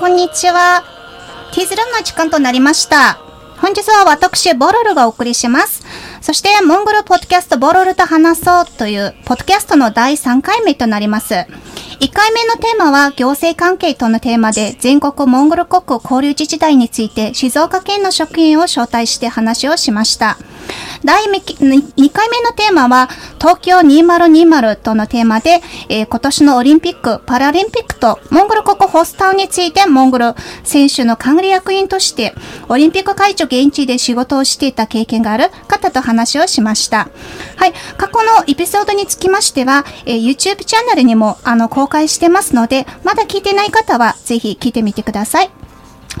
こんにちは。ティーズルームの時間となりました。本日は私、ボロルがお送りします。そして、モンゴルポッドキャストボロルと話そうという、ポッドキャストの第3回目となります。1回目のテーマは行政関係とのテーマで全国モンゴル国交流自治体について静岡県の職員を招待して話をしました。第2回目のテーマは、東京2020とのテーマで、えー、今年のオリンピック、パラリンピックと、モンゴル国ホスタウンについて、モンゴル選手の管理役員として、オリンピック会長現地で仕事をしていた経験がある方と話をしました。はい。過去のエピソードにつきましては、えー、YouTube チャンネルにも、あの、公開してますので、まだ聞いてない方は、ぜひ聞いてみてください。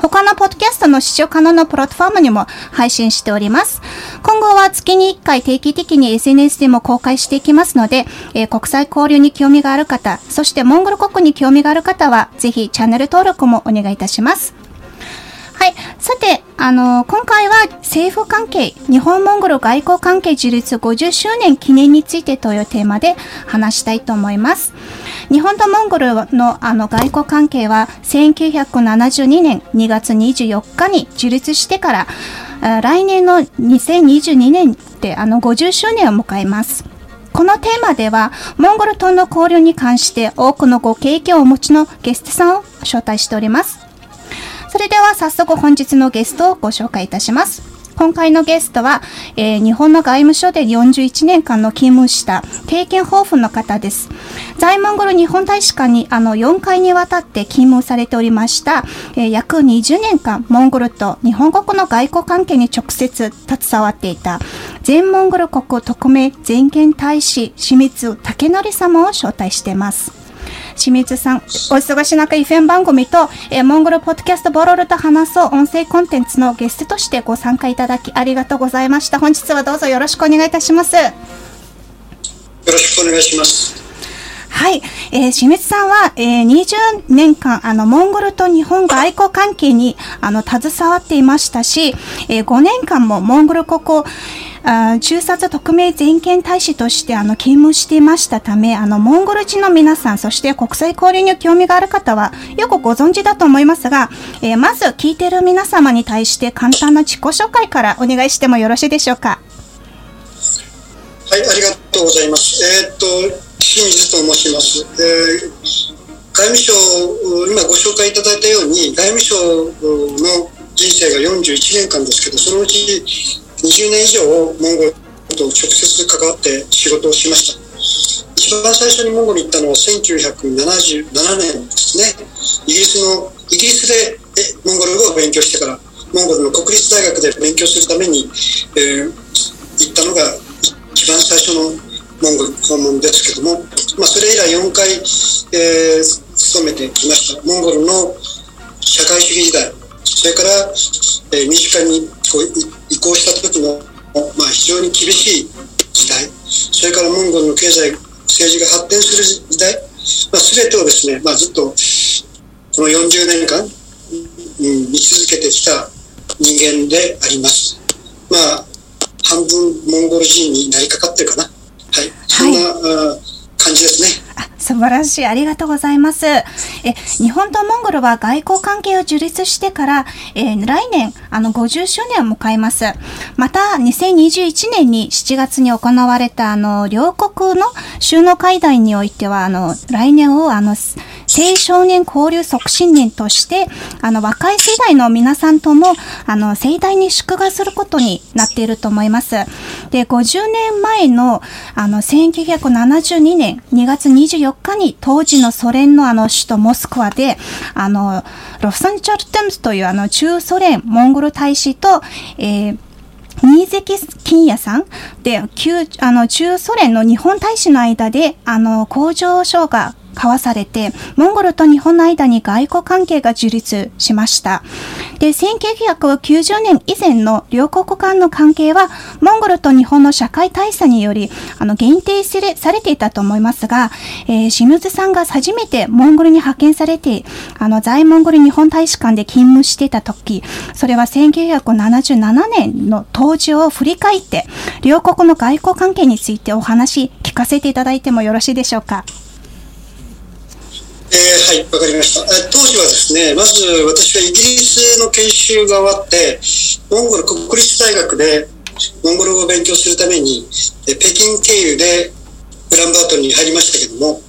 他のポッドキャストの視聴可能なプラットフォームにも配信しております。今後は月に1回定期的に SNS でも公開していきますので、えー、国際交流に興味がある方、そしてモンゴル国に興味がある方は、ぜひチャンネル登録もお願いいたします。はい。さて、あの、今回は政府関係、日本モンゴル外交関係樹立50周年記念についてというテーマで話したいと思います。日本とモンゴルのあの外交関係は1972年2月24日に樹立してから、来年の2022年であの50周年を迎えます。このテーマでは、モンゴルとの交流に関して多くのご経験をお持ちのゲストさんを招待しております。それでは早速本日のゲストをご紹介いたします。今回のゲストは、えー、日本の外務省で41年間の勤務した経験豊富の方です。在モンゴル日本大使館にあの4回にわたって勤務されておりました、えー、約20年間モンゴルと日本国の外交関係に直接携わっていた全モンゴル国特命全権大使清水武則様を招待しています。清水さん、お忙しい中、イフェン番組と、えー、モンゴルポッドキャストボロルと話そう音声コンテンツのゲストとしてご参加いただきありがとうございました。本日はどうぞよろしくお願いいたします。よろしくお願いします。はい。えー、清水さんは、えー、20年間、あの、モンゴルと日本外交関係に、あの、携わっていましたし、えー、5年間もモンゴル国を、あ中殺特命全権大使としてあの勤務していましたためあのモンゴル人の皆さんそして国際交流に興味がある方はよくご存知だと思いますが、えー、まず聞いている皆様に対して簡単な自己紹介からお願いしてもよろしいでしょうか。はいありがとうございます。えー、っと清水と申します、えー、外務省今ご紹介いただいたように外務省の人生が41年間ですけどそのうち20年以上モンゴルと直接関わって仕事をしました。一番最初にモンゴルに行ったのは1977年ですね。イギリスのイギリスでモンゴル語を勉強してからモンゴルの国立大学で勉強するために、えー、行ったのが一番最初のモンゴル訪問ですけども、まあ、それ以来4回、えー、勤めてきました。モンゴルの社会主義時代それから、えー、民主化にこう移行した時の、まあ、非常に厳しい時代。それからモンゴルの経済政治が発展する時代、まあ、全てをですね、まあ、ずっとこの40年間、うん、見続けてきた人間であります。まあ半分モンゴル人になりかかってるかな。はい。そんな、はい、感じですね素晴らしい。ありがとうございます。え、日本とモンゴルは外交関係を樹立してから、えー、来年、あの、50周年を迎えます。また、2021年に7月に行われた、あの、両国の首脳会談においては、あの、来年を、あの、青少年交流促進年として、あの、若い世代の皆さんとも、あの、盛大に祝賀することになっていると思います。で、50年前の、あの、1972年2月2 24日に当時のソ連のあの首都モスクワで、あの、ロフサンチャルテムスというあの中ソ連モンゴル大使と、えー新関金也さんで、旧、あの、中ソ連の日本大使の間で、あの、工場所が交わされて、モンゴルと日本の間に外交関係が樹立しました。で、1990年以前の両国間の関係は、モンゴルと日本の社会大差により、あの、限定されていたと思いますが、えー、シムズさんが初めてモンゴルに派遣されて、あの、在モンゴル日本大使館で勤務していた時、それは1977年の当時を振り返って、両国の外交関係についてお話聞かせていただいてもよろしいでしょうか？はい、わかりました。当時はですね、まず私はイギリスの研修が終わって、モンゴル国立大学でモンゴル語を勉強するために、北京経由でウランバートルに入りましたけども、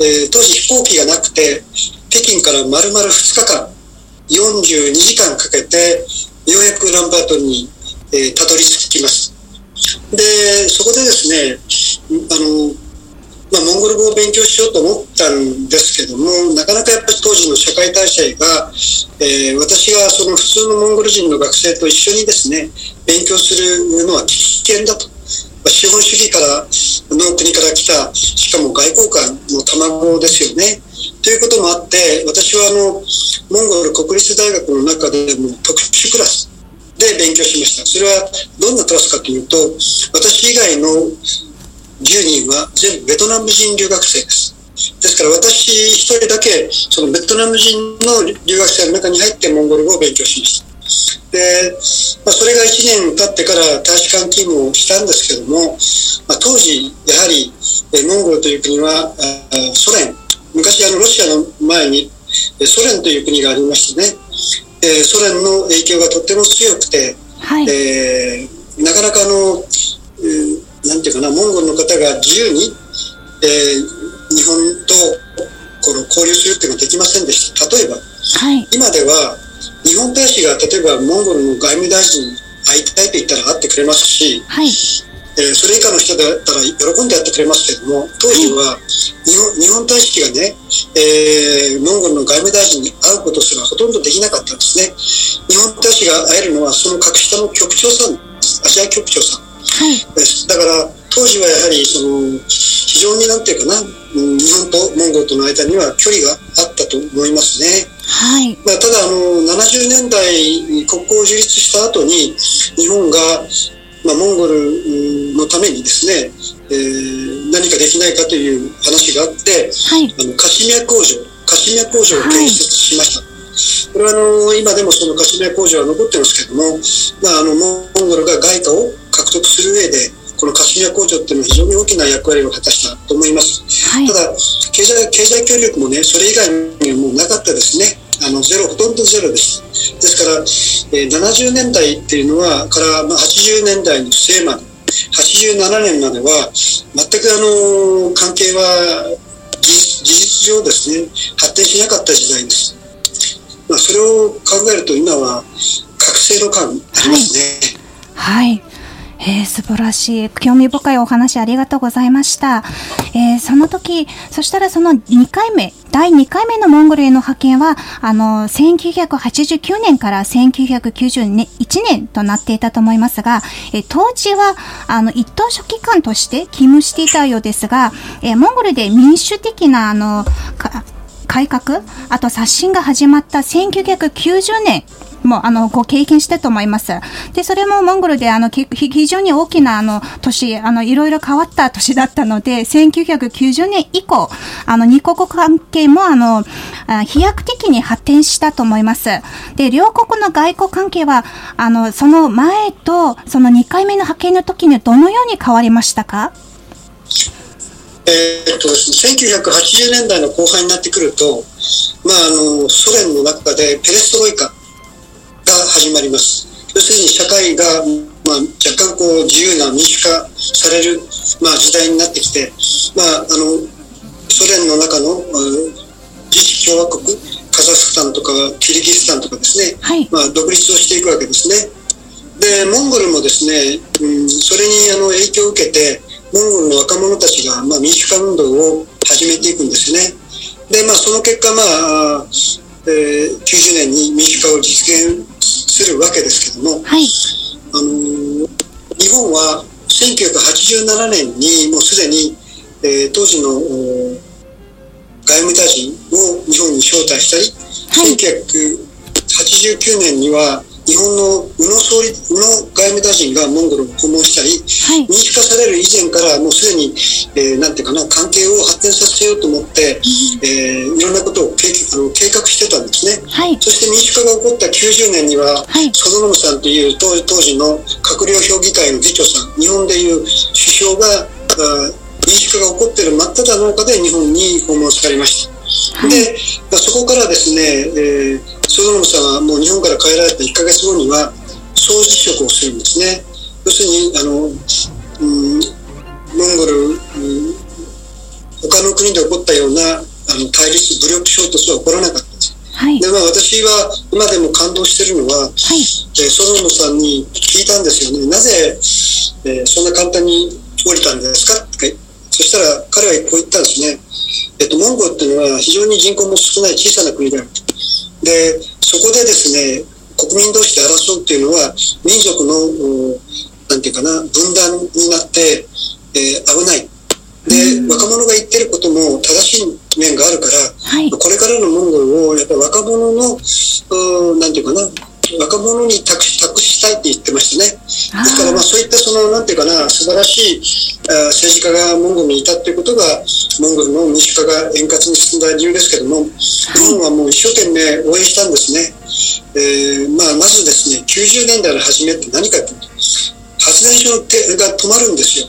えー、当時飛行機がなくて、北京から丸々2日間、42時間かけて、ようやくウランバートルに、えー、たどり着きます。で、そこでですね、あの、まあ、モンゴル語を勉強しようと思ったんですけども、なかなかやっぱり当時の社会体制が、えー、私がその普通のモンゴル人の学生と一緒にですね、勉強するのは危険だと。まあ、資本主義からの国から来た、しかも外交官の卵ですよね。ということもあって、私はあの、モンゴル国立大学の中でも特殊クラスで勉強しました。それはどんなクラスかというと、私以外の10人は全部ベトナム人留学生です。ですから私一人だけそのベトナム人の留学生の中に入ってモンゴル語を勉強しました。で、まあ、それが1年経ってから大使館勤務をしたんですけども、まあ、当時やはりモンゴルという国はソ連昔あのロシアの前にソ連という国がありましてね、えソ連の影響がとっても強くて、はい、えー、なかなかあの、えーなんていうかな、モンゴルの方が自由に、えー、日本とこの交流するっていうのはできませんでした。例えば、はい、今では日本大使が例えばモンゴルの外務大臣に会いたいと言ったら会ってくれますし、はいえー、それ以下の人だったら喜んでやってくれますけども、当時は日本,、日本大使がね、えー、モンゴルの外務大臣に会うことすらほとんどできなかったんですね。日本大使が会えるのはその格下の局長さん、アジア局長さん。はい、だから当時はやはりその非常になんていうかな日本とモンゴルとの間には距離があったと思いますね。はいまあ、ただあの70年代国交を樹立した後に日本が、まあ、モンゴルのためにですね、えー、何かできないかという話があって、はい、あのカシミヤ工場カシミヤ工場を建設しました。はいこれはあの今でもそのカシミヤ工場は残ってますけども、まあ、あのモンゴルが外貨を獲得する上で、このカシミヤ工場っていうのは非常に大きな役割を果たしたと思います。はい、ただ経済、経済協力もね、それ以外にはもうなかったですね。あのゼロ、ほとんどゼロです。ですから、えー、70年代っていうのは、から、まあ、80年代の末まで、87年までは、全くあの、関係は事実上ですね、発展しなかった時代です。まあ、それを考えると今は覚醒の感ありますね。はい、はいえー、素晴らしい。興味深いお話ありがとうございました。えー、その時、そしたらその2回目、第2回目のモンゴルへの派遣は、あの、1989年から1991年となっていたと思いますが、えー、当時は、あの、一等書記官として勤務していたようですが、え、モンゴルで民主的な、あの、改革あと刷新が始まった1990年もあのご経験したと思います。で、それもモンゴルであの非常に大きなあの年、あのいろいろ変わった年だったので、1990年以降、あの二国関係もあの飛躍的に発展したと思います。で、両国の外交関係はあのその前とその2回目の派遣の時にどのように変わりましたか？えー、っとですね、1980年代の後半になってくると、まあ、あのソ連の中でペレストロイカ始まります。要するに社会が、まあ、若干こう自由な民主化される、まあ、時代になってきて、まあ、あのソ連の中の自治共和国カザフスタンとかキリギスタンとかですね、はい、まあ、独立をしていくわけですね。でモンゴルもですね、うん、それにあの影響を受けてモンゴルの若者たちが、まあ、民主化運動を始めていくんですね。で、まあ、その結果、まあ、えー、90年に民主化を実現するわけですけども、はい、あの日本は1987年にもうすでに、えー、当時の外務大臣を日本に招待したり、はい、1989年には日本の宇野総理、宇野外務大臣がモンゴルを訪問したり、はい、民主化される以前からもうすでに、えー、なんていうかな、関係を発展させようと思って、えー、いろんなことを計あの計画してたんですね。はい、そして民主化が起こった90年には、はい、ソドノムさんという当当時の閣僚評議会の議長さん、日本でいう首相が、民主化が起こっている真っ只中で日本に訪問されました。はい、で、まあ、そこからですね、えー、ソドノムさんはもう日本から帰られた1ヶ月後には、総辞職をするんですね。要するに、あの、うん、モンゴル、うん、他の国で起こったようなあの対立、武力衝突は起こらなかったんです。はい、でまあ、私は今でも感動しているのは、はい、えー、ソロモさんに聞いたんですよね、なぜ、えー、そんな簡単に降りたんですか？ってそしたら彼はこう言ったんですね、えっと、モンゴルっていうのは非常に人口も少ない小さな国であると。で、そこでですね、国民同士で争うっていうのは民族の、なんていうかな、分断になって、えー、危ない。で、若者が言ってることも正しい面があるから、はい、これからのモンゴルを、やっぱ若者の、なんていうかな、若者に託し託したいって言ってましたね。ですから、まあ、そういったその、なんていうかな、素晴らしいあ政治家がモンゴルにいたっていうことが、モンゴルの民主化が円滑に進んだ理由ですけども、日本はもう一生懸命応援したんですね。えー、まあ、まずですね、90年代の初めって何かっていうと、発電所が止まるんですよ。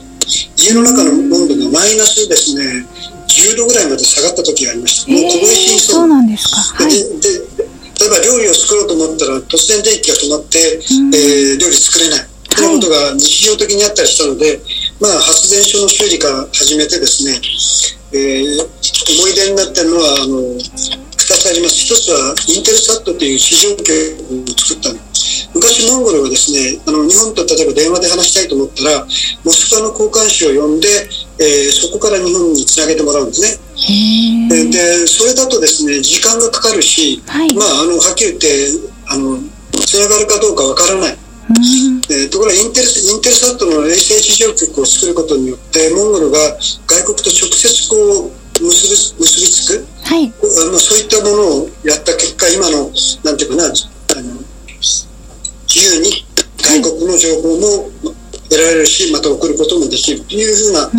家の中の温度がマイナスですね、10度ぐらいまで下がった時がありました。もう凍え死にそう。そうなんですか。はい、でで例えば料理を作ろうと思ったら突然電気が止まって、うん、えー、料理作れない。ということが日常的にあったりしたので、まあ、発電所の修理から始めてですね、えー、思い出になってるのはあの2つあります。1つはインテルサットという市場局を作った昔モンゴルはですね、あの日本と例えば電話で話したいと思ったら、モスクワの交換手を呼んで、えー、そこから日本につなげてもらうんですね。で、それだとですね、時間がかかるし、はい、まあ、あの、はっきり言って、あの、つながるかどうかわからない。えー、ところがインテルインテルサットの衛星地上局を作ることによってモンゴルが外国と直接こう結び結びつく、はい、あのそういったものをやった結果今のなんていうかなあの自由に外国の情報も得られるしまた送ることもできるというふうな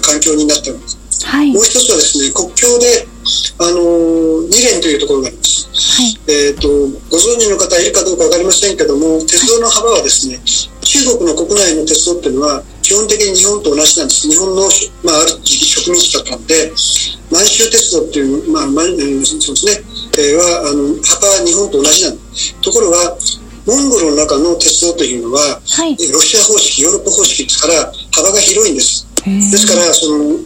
環境になっております。はい、もう一つはですね国境であの二連というところがあります。はい、えっ、ー、とご存知の方いるかどうか分かりませんけども鉄道の幅はですね中国の国内の鉄道っていうのは基本的に日本と同じなんです。日本の、まあ、ある時期植民地だったので満州鉄道っていう、まあ、まそうですね、えー、はあの幅は日本と同じなんです。ところがモンゴルの中の鉄道というのは、はい、ロシア方式、ヨーロッパ方式ですから幅が広いんです。ですから、その、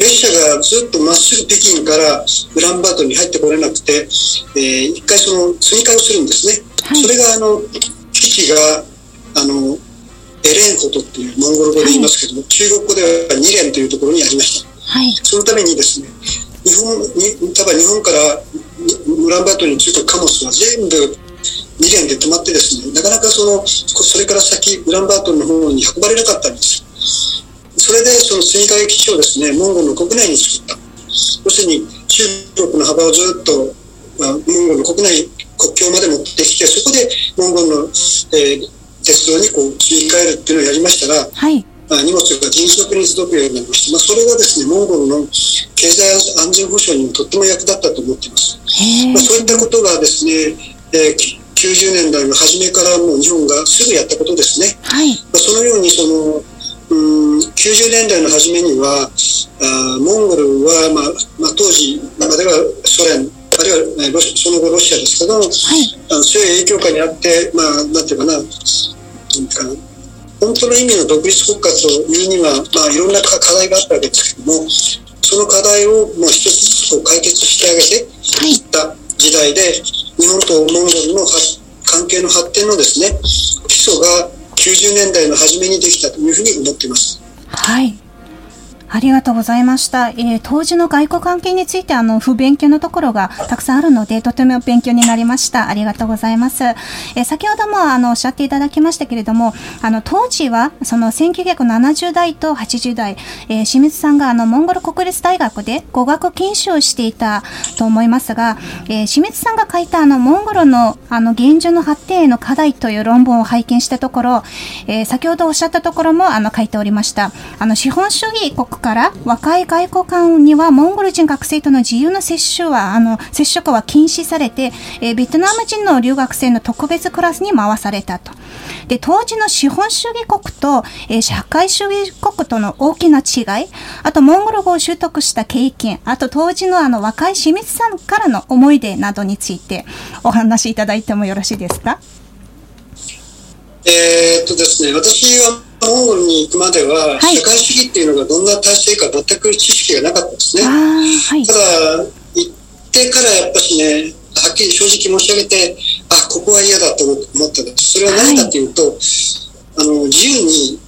列車がずっとまっすぐ北京からウランバートに入ってこれなくて、えー、一回その追加をするんですね。はい、それが、あの、基地が、あの、エレンホトっていうモンゴル語で言いますけども、はい、中国語では二連というところにありました。はい、そのためにですね、日本に、多分日本からウランバートに着く貨物は全部2連で止まってですね、なかなかその、それから先、ウランバートルの方に運ばれなかったんです。それで、その追加基地をですね、モンゴルの国内に作った。要するに、中国の幅をずっと、まあ、モンゴルの国内、国境まで持ってきて、そこでモンゴルの、えー、鉄道にこう、切り替えるっていうのをやりましたら、はい荷物が迅速に届くようになりまして、まあ、それがですね、モンゴルの経済安全保障にもとっても役立ったと思っています。まあ、そういったことがですね、えー、90年代の初めからもう日本がすぐやったことですね。はい、そのようにそのうん90年代の初めにはあモンゴルは、まあまあ、当時まではソ連あるいはその後ロシアですけど、はい、あの強い影響下にあって、まあ、なんていうかな、本当の意味の独立国家というには、まあ、いろんな課題があったわけですけども、その課題をもう一つずつ解決してあげていった時代で、日本とモンゴルの関係の発展のですね、基礎が90年代の初めにできたというふうに思っています。はい。ありがとうございました。えー、当時の外交関係について、あの、不勉強のところがたくさんあるので、とても勉強になりました。ありがとうございます。えー、先ほども、あの、おっしゃっていただきましたけれども、あの、当時は、その1970代と80代、えー、清水さんが、あの、モンゴル国立大学で語学研修をしていたと思いますが、えー、清水さんが書いた、あの、モンゴルの、あの、現状の発展への課題という論文を拝見したところ、えー、先ほどおっしゃったところも、あの、書いておりました。あの、資本主義国から若い外交官にはモンゴル人学生との自由な接種は、あの、接触は禁止されて、え、ベトナム人の留学生の特別クラスに回されたと。で、当時の資本主義国と、えー、社会主義国との大きな違い、あとモンゴル語を習得した経験、あと当時のあの若い清水さんからの思い出などについてお話しいただいてもよろしいですか？えー、っとですね、私はモンゴルに行くまでは、社会主義っていうのがどんな体制か全く知識がなかったですね。はい、ただ、行ってからやっぱしね、はっきり正直申し上げて、あ、ここは嫌だと思った。それは何かというと、はい、あの、自由に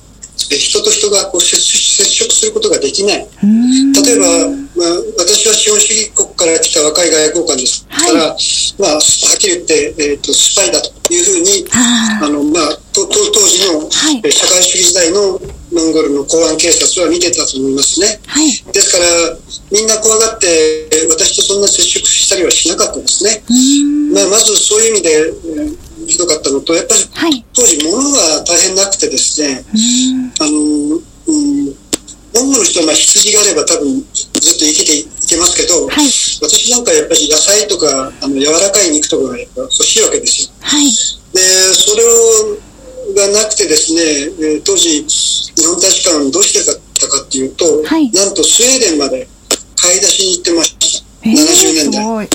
人と人がこう接触することができない。例えば、まあ、私は資本主義国から来た若い外交官です。から、はい、まあ、はっきり言って、えーと、スパイだというふうに、あのまあ、当時の、はい、社会主義時代のモンゴルの公安警察は見てたと思いますね。はい、ですから、みんな怖がって、私とそんな接触したりはしなかったですね。まあ、まずそういう意味で、ひどかったのと、やっぱり当時物が大変なくてですね、あの、うん、モンゴルの人はまあ羊があれば多分ずっと生きていけますけど、はい、私なんかやっぱり野菜とかあの柔らかい肉とかがやっぱ欲しいわけですよ。はい、で、それをがなくてですね、当時日本大使館どうしてかったかっていうと、はい、なんとスウェーデンまで買い出しに行ってました。えー、70年代。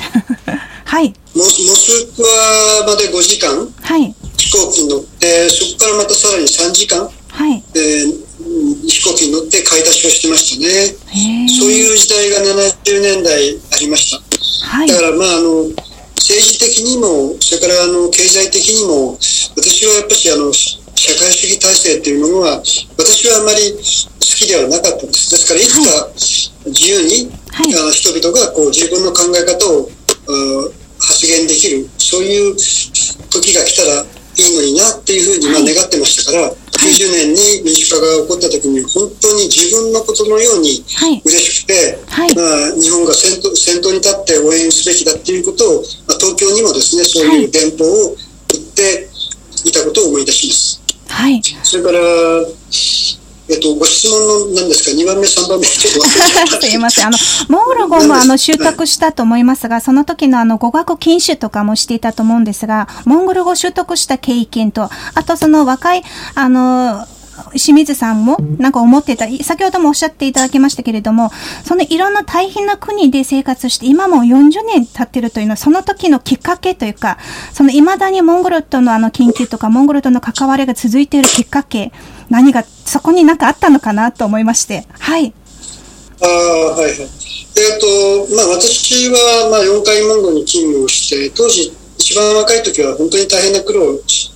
はい、モスモスクワまで5時間、はい、飛行機に乗ってそこからまたさらに3時間、はい。えー、飛行機に乗って買い出しをしてましたね。そういう時代が70年代ありました、はい、だからまああの政治的にもそれからあの経済的にも私はやっぱしあの社会主義体制っていうものは私はあまり好きではなかったんです。ですからいつか自由に、はい、あの人々がこう自分の考え方を発言できる、そういう時が来たらいいのになっていうふうにまあ願ってましたから、はい、90年に民主化が起こった時に本当に自分のことのように嬉しくて、はい、まあ、日本が先頭先頭に立って応援すべきだっていうことを、まあ、東京にもですね、そういう電報を打っていたことを思い出します。はい、それから、えっと、ご質問の何ですか、2番目、3番目、ちょっと すいません。あの、モンゴル語もあの習得したと思いますが、その時のあの語学禁酒とかもしていたと思うんですが、モンゴル語習得した経験と、あとその若い、あの、清水さんもなんか思ってた、先ほどもおっしゃっていただきましたけれども、そのいろんな大変な国で生活して、今も40年経ってるというのは、その時のきっかけというか、その未だにモンゴルとのあの研究とか、モンゴルとの関わりが続いているきっかけ、何が、そこになんかあったのかなと思いまして。はい。ああ、はいはい。えっ、ー、と、まあ私は、まあ4回モンゴルに勤務をして、当時一番若い時は本当に大変な苦労をし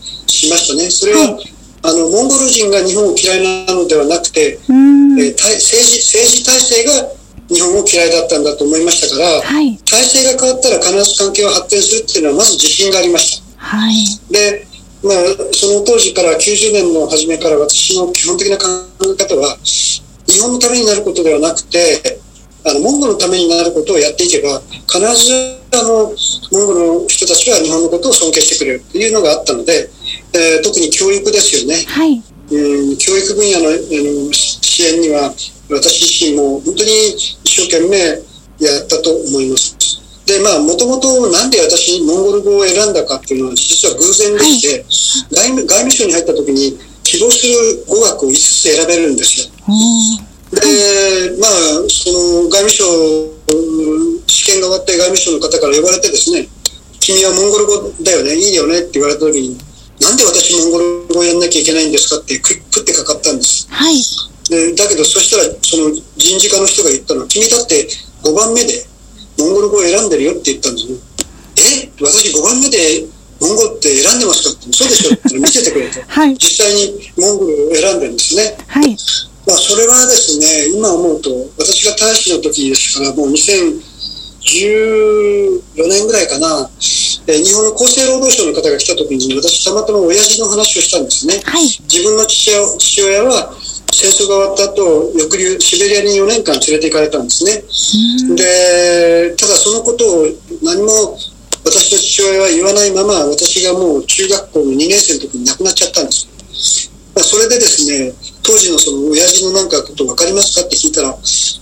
ましたね。それは、はいあのモンゴル人が日本を嫌いなのではなくて、えー、政治政治体制が日本を嫌いだったんだと思いましたから、はい、体制が変わったら必ず関係は発展するっていうのはまず自信がありました。はい、で、まあ、その当時から90年の初めから私の基本的な考え方は日本のためになることではなくてあのモンゴルのためになることをやっていけば必ずあのモンゴルの人たちは日本のことを尊敬してくれるというのがあったのでえー、特に教育ですよね、はい。うん、教育分野の、えの支援には私自身も本当に一生懸命やったと思います。で、まあ、もともとなんで私、モンゴル語を選んだかっていうのは、実は偶然でして、はい、外務外務省に入った時に、希望する語学を5つ選べるんですよ。で、まあ、その外務省、試験が終わって外務省の方から呼ばれてですね、君はモンゴル語だよね、いいよね？って言われた時に、なんで私モンゴル語をやんなきゃいけないんですかって食ってかかったんです。はい。でだけどそしたらその人事課の人が言ったのは君だって5番目でモンゴル語を選んでるよって言ったんですね。え？私5番目でモンゴルって選んでますかってそうでしょって見せてくれて、はい、実際にモンゴルを選んでるんですね。はい。まあそれはですね今思うと私が大使の時ですからもう2014年ぐらいかなえ日本の厚生労働省の方が来た時に私たまたま親父の話をしたんですね、はい、自分の父親は戦争が終わった後抑留シベリアに4年間連れて行かれたんですね。でただそのことを何も私の父親は言わないまま私がもう中学校の2年生の時に亡くなっちゃったんです、まあ、それでですね当時のその親父のなんかこと分かりますかって聞いたら、シ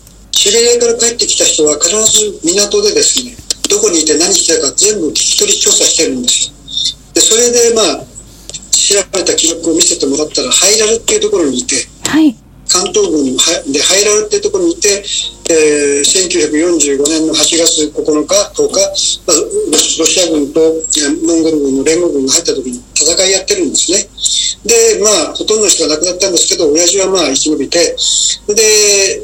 ベリアから帰ってきた人は必ず港でですね、どこにいて何してたか全部聞き取り調査してるんですよ。で、それでまあ、調べた記録を見せてもらったら、ハイラルっていうところにいて、はい。関東軍でハイラルっていうところにいて、えー、1945年の8月9日、10日、まあ、ロシア軍とモンゴル軍の連合軍が入った時に戦いやってるんですね。で、まあ、ほとんどの人が亡くなったんですけど、親父はまあ生き延びて、で、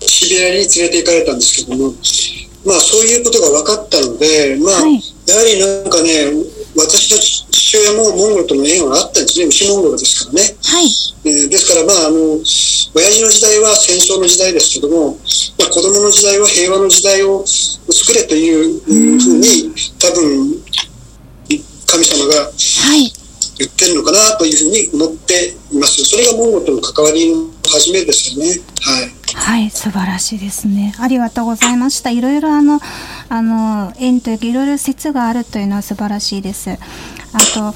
シベリアに連れて行かれたんですけども、まあそういうことが分かったので、まあ、はいやはりなんかね、私の父親もモンゴルとの縁はあったんですね、牛モンゴルですからね。はい。えーですから、まあ、あの、親父の時代は戦争の時代ですけども、まあ、子供の時代は平和の時代を作れというふうに、多分、神様がはい。言ってるのかなというふうに思っています。それがモンゴルとの関わりの始めですよね。はい。はい、素晴らしいですね。ありがとうございました。いろいろあの、あの、縁というか、いろいろ説があるというのは素晴らしいです。あと、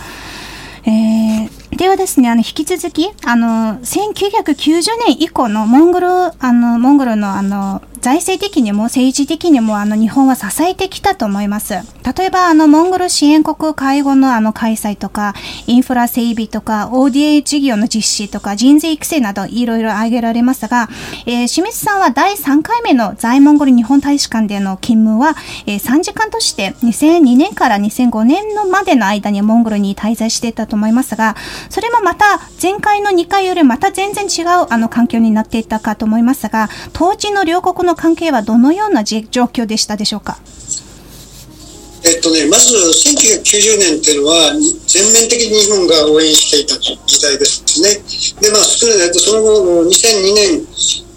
えー、ではですね、あの、引き続き、あの、1990年以降のモンゴル、あの、モンゴルのあの、財政的にも政治的にもあの日本は支えてきたと思います。例えばあのモンゴル支援国会合のあの開催とか、インフラ整備とか、ODA 事業の実施とか、人材育成などいろいろ挙げられますが、えー、清水さんは第3回目の在モンゴル日本大使館での勤務は、えー、3時間として2002年から2005年のまでの間にモンゴルに滞在していたと思いますが、それもまた前回の2回よりまた全然違うあの環境になっていたかと思いますが、当時の両国の関係はどのようなじ状況でしたでしょうか？えっとね、まず1990年っていうのは全面的に日本が応援していた時代ですね。で、まあ、少ないとその後、2002年、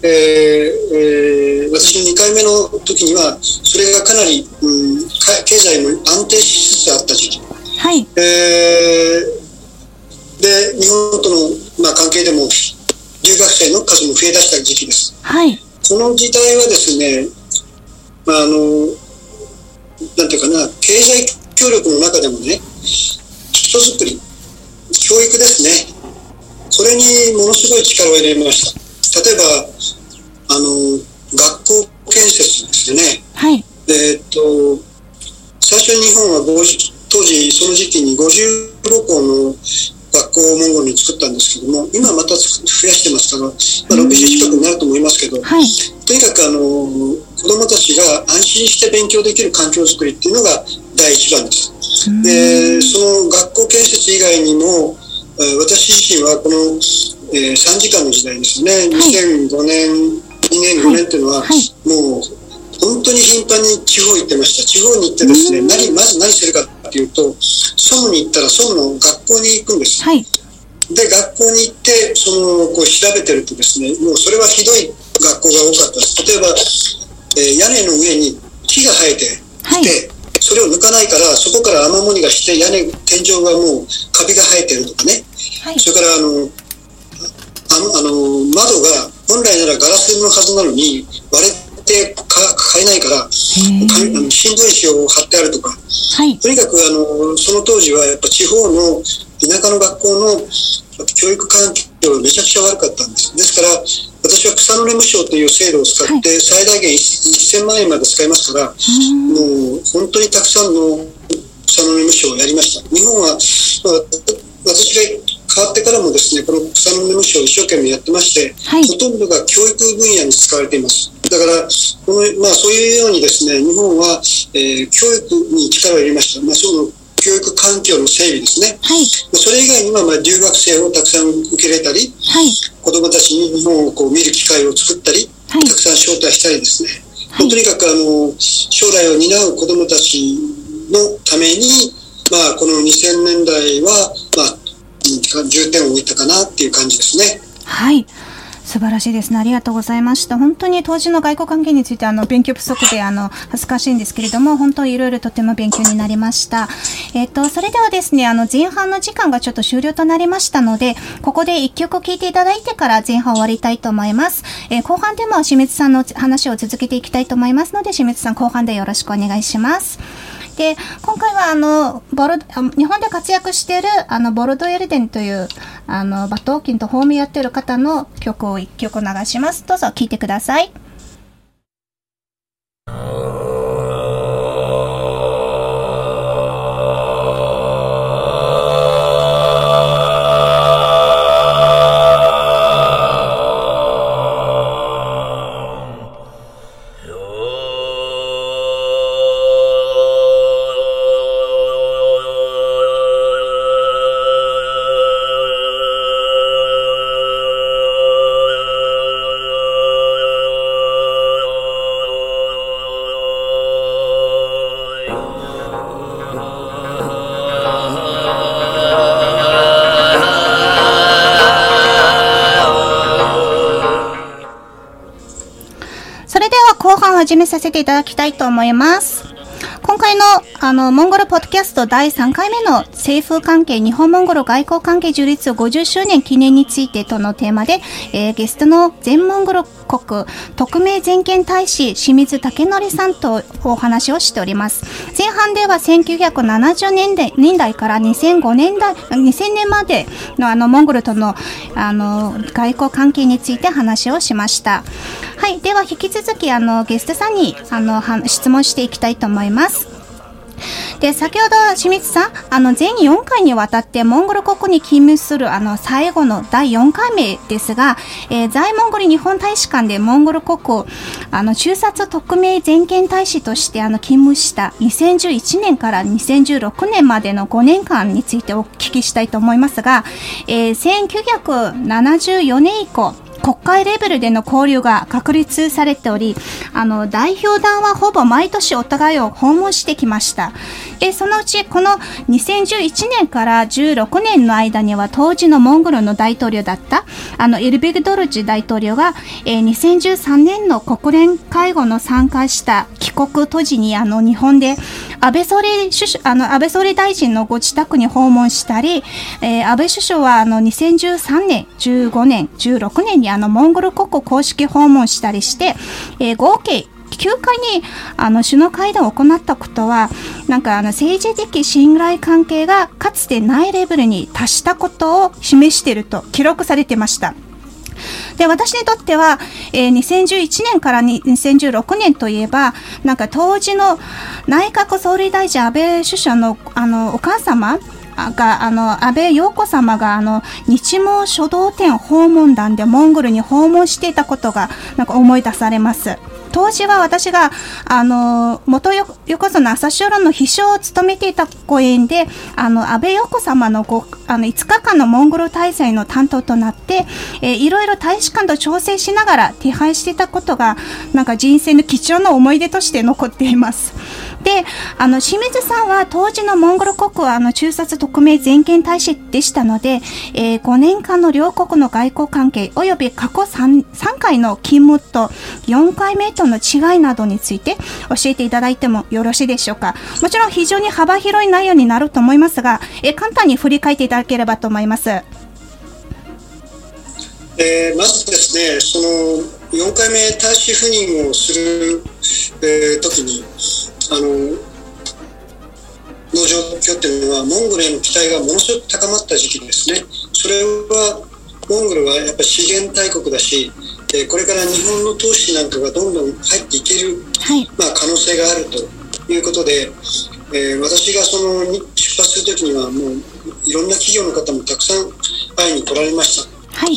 えーえー、私の2回目の時には、それがかなり、うん、経済も安定しつつあった時期。はい。えー、で、日本との、まあ、関係でも、留学生の数も増えだした時期です。はい。この時代はですね、まあ、あの、なんていうかな、経済協力の中でもね、人づくり、教育ですね、これにものすごい力を入れました。例えば、あの、学校建設ですよね。はい。えっと、最初に日本は50当時、その時期に55校の学校をモンゴルに作ったんですけども、今また増やしてますから、まあ、60近くになると思いますけど、はい。とにかくあの子どもたちが安心して勉強できる環境づくりっていうのが第一番です。でその学校建設以外にも私自身はこの、えー、3時間の時代ですね、はい、2005年2年5年っていうのは、はい。はい、もう本当に頻繁に地方行ってました。地方に行ってですね何まず何するかっていうとソムに行ったらソムの学校に行くんです。で学校に行ってそのこう調べてるとですねもうそれはひどい学校が多かったです。例えば、えー、屋根の上に木が生えていて、はい、それを抜かないからそこから雨漏りがして屋根天井がもうカビが生えてるとかね、はい、それからあのあのあの窓が本来ならガラスのはずなのに割れて買えないから新聞紙を貼ってあるとか、はい、とにかくあのその当時はやっぱ地方の田舎の学校の教育環境がめちゃくちゃ悪かったんです。ですから、私は草の根無償という制度を使って、最大限1000万円まで使いますから、もう本当にたくさんの草の根無償をやりました。日本は、まあ、私が変わってからもですね、この草の根無償を一生懸命やってまして、はい、ほとんどが教育分野に使われています。だから、このまあ、そういうようにですね、日本は、えー、教育に力を入れました。まあ、その教育環境の整備ですね、はい、それ以外にはまあ留学生をたくさん受け入れたり、はい、子どもたちに日本をこう見る機会を作ったり、はい、たくさん招待したりですね、とにかくあの将来を担う子どもたちのために、まあ、この2000年代は、まあ、重点を置いたかなっていう感じですね。はい素晴らしいですね。ありがとうございました。本当に当時の外交関係についてあの勉強不足であの恥ずかしいんですけれども、本当いろいろとても勉強になりました。えっ、と、それではですね、あの前半の時間がちょっと終了となりましたので、ここで一曲聴いていただいてから前半終わりたいと思います。えー、後半でも清水さんの話を続けていきたいと思いますので、清水さん後半でよろしくお願いします。で、今回はあの、ボル、日本で活躍しているあの、ボルドエルデンという、あの、バトーキンとホームやってる方の曲を一曲流します。どうぞ聴いてください。始めさせていただきたいと思います。今回のあのモンゴルポッドキャスト第3回目の政府関係日本モンゴル外交関係樹立50周年記念についてとのテーマで、えーゲストの全モンゴル国特命全権大使清水武則さんとお話をしております。前半では1970年代年代から2005年代2000年までのあのモンゴルとのあの外交関係について話をしました。はい、では引き続きあのゲストさんにあの質問していきたいと思います。で、先ほど清水さん、あの全4回にわたってモンゴル国に勤務するあの最後の第4回目ですが、えー在モンゴル日本大使館でモンゴル国をあの中殺特命全権大使としてあの勤務した2011年から2016年までの5年間についてお聞きしたいと思いますが、えー1974年以降、国会レベルでの交流が確立されており、あの、代表団はほぼ毎年お互いを訪問してきました。で、そのうち、この2011年から16年の間には、当時のモンゴルの大統領だった、あの、エルベグドルジ大統領が、えー2013年の国連会合の参加した帰国当時に、あの、日本で、安倍総理首相、あの、安倍総理大臣のご自宅に訪問したり、えー安倍首相は、あの、2013年、15年、16年に、あの、モンゴル国を公式訪問したりして、えー合計9回にあの首脳会談を行ったことは、なんかあの政治的信頼関係がかつてないレベルに達したことを示していると記録されてました。で、私にとっては、えー2011年から2016年といえば、なんか当時の内閣総理大臣安倍首相のあのお母様が、あの、安倍陽子様が、あの、日毛書道展訪問団でモンゴルに訪問していたことが、なんか思い出されます。当時は私が、あの、元横綱朝青龍の秘書を務めていたご縁で、あの、安倍陽子様のご、あの、5日間のモンゴル滞在の担当となって、えーいろいろ大使館と調整しながら手配していたことが、なんか人生の貴重な思い出として残っています。で、あの、清水さんは当時のモンゴル国は、あの、中殺特命全権大使でしたので、えー5年間の両国の外交関係、および過去 3, 3回の勤務と4回目との違いなどについて教えていただいてもよろしいでしょうか。もちろん非常に幅広い内容になると思いますが、え簡単に振り返っていただければと思います。えーまずですね、その4回目大使赴任をする、えー時に、あの、の状況っていうのは、モンゴルへの期待がものすごく高まった時期ですね。それは、モンゴルはやっぱり資源大国だし、えーこれから日本の投資なんかがどんどん入っていける、はい。まあ、可能性があるということで、えー私がそのに出発するときには、もういろんな企業の方もたくさん会いに来られました。はい。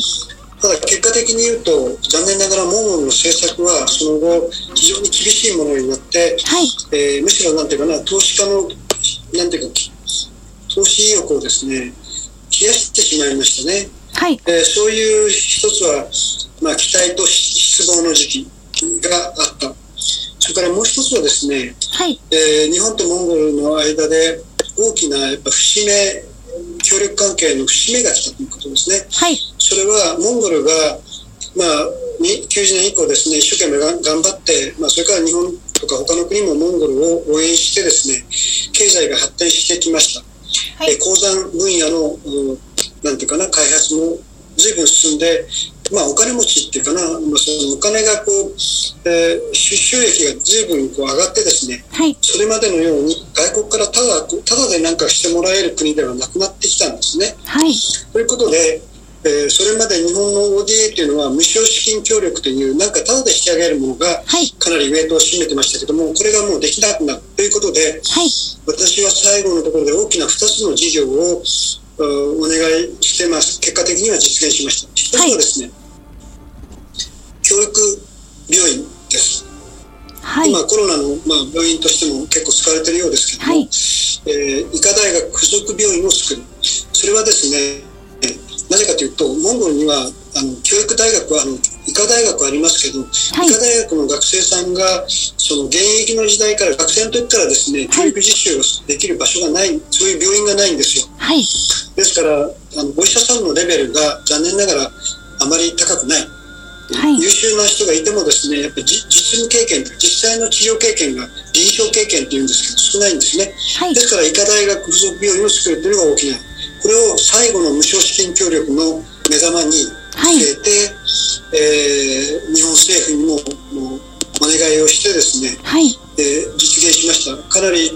ただ結果的に言うと残念ながらモンゴルの政策はその後非常に厳しいものになって、はい。えーむしろなんていうかな投資家のなんていうか投資意欲をですね冷やしてしまいましたね、はい。えーそういう一つは、まあ、期待と失望の時期があったそれからもう一つはですね、はい。えー日本とモンゴルの間で大きなやっぱ節目協力関係の節目が来たということですね。はい。それはモンゴルが、まあ、に90年以降ですね、一生懸命頑張って、まあ、それから日本とか他の国もモンゴルを応援してですね、経済が発展してきました。はいえ鉱山分野の、うんなんていうかな、開発も随分進んで、まあ、お金持ちっていうかな、まあ、そのお金がこう、えー、収益が随分こう上がってですね、はい。それまでのように外国からただ、ただで何かしてもらえる国ではなくなってきたんですね。はい。ということで、えー、それまで日本の ODA というのは無償資金協力というなんかただで引き上げるものがかなりウェイトを占めてましたけども、これがもうできなくなるということで、はい、私は最後のところで大きな2つの事業をお願いしてます。結果的には実現しました。一つはですね、はい、教育病院です。はい、今コロナの、まあ、病院としても結構使われているようですけども、はい、えー、医科大学附属病院を作る。それはですね、なぜかというと、モンゴルにはあの教育大学はあの医科大学ありますけど、はい、医科大学の学生さんがその現役の時代から学生の時からですね、教育実習をできる場所がないそういう病院がないんですよ、はい、ですからあのお医者さんのレベルが残念ながらあまり高くない、優秀な人がいてもですねやっぱり実務経験実際の治療経験が臨床経験っていうんですけど少ないんですね、ですから医科大学附属病院を作るというのが大きなこれを最後の無償資金協力の目玉に据えて、はい、えー、日本政府にもお願いをしてですね、はい、えー、実現しました。かなり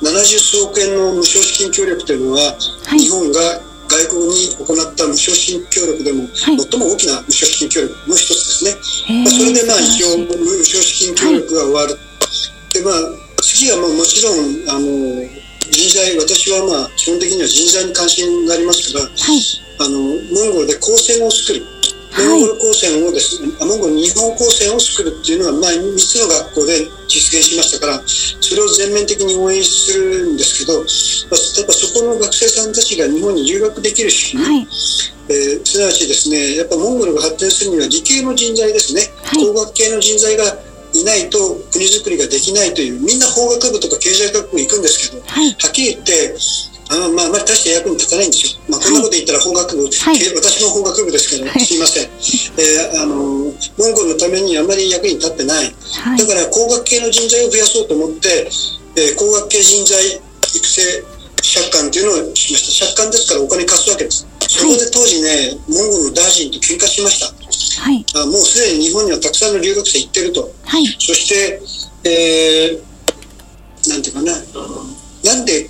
70数億円の無償資金協力というのは、はい、日本が外国に行った無償資金協力でも、最も大きな無償資金協力の一つですね、まあ、それでまあ一応無償資金協力が終わる、でまあ次はもうもちろんあの人材、私はまあ基本的には人材に関心がありますから、はい、あのモンゴルで高専を作る。モンゴル高専をです。ね、モンゴル日本高専を作るっていうのは、まあ、3つの学校で実現しましたから、それを全面的に応援するんですけど、まあ、例えばそこの学生さんたちが日本に留学できる仕組み、はい、えー、すなわちですね、やっぱモンゴルが発展するには理系の人材ですね、はい、工学系の人材がいないと国づくりができないというみんな法学部とか経済学部行くんですけど、はい、はっきり言ってあまあ、あまり大して役に立たないんですよ。まあ、こんなこと言ったら法学部、はい、私も法学部ですから、すいません。えー、あの、モンゴルのためにあまり役に立ってない。はい、だから工学系の人材を増やそうと思って、えー、工学系人材育成借款っていうのをしました。借款ですからお金貸すわけです。そこで当時ね、モンゴルの大臣と喧嘩しました。はい、あもうすでに日本にはたくさんの留学生行ってると。はい、そして、えー、なんていうかな、なんで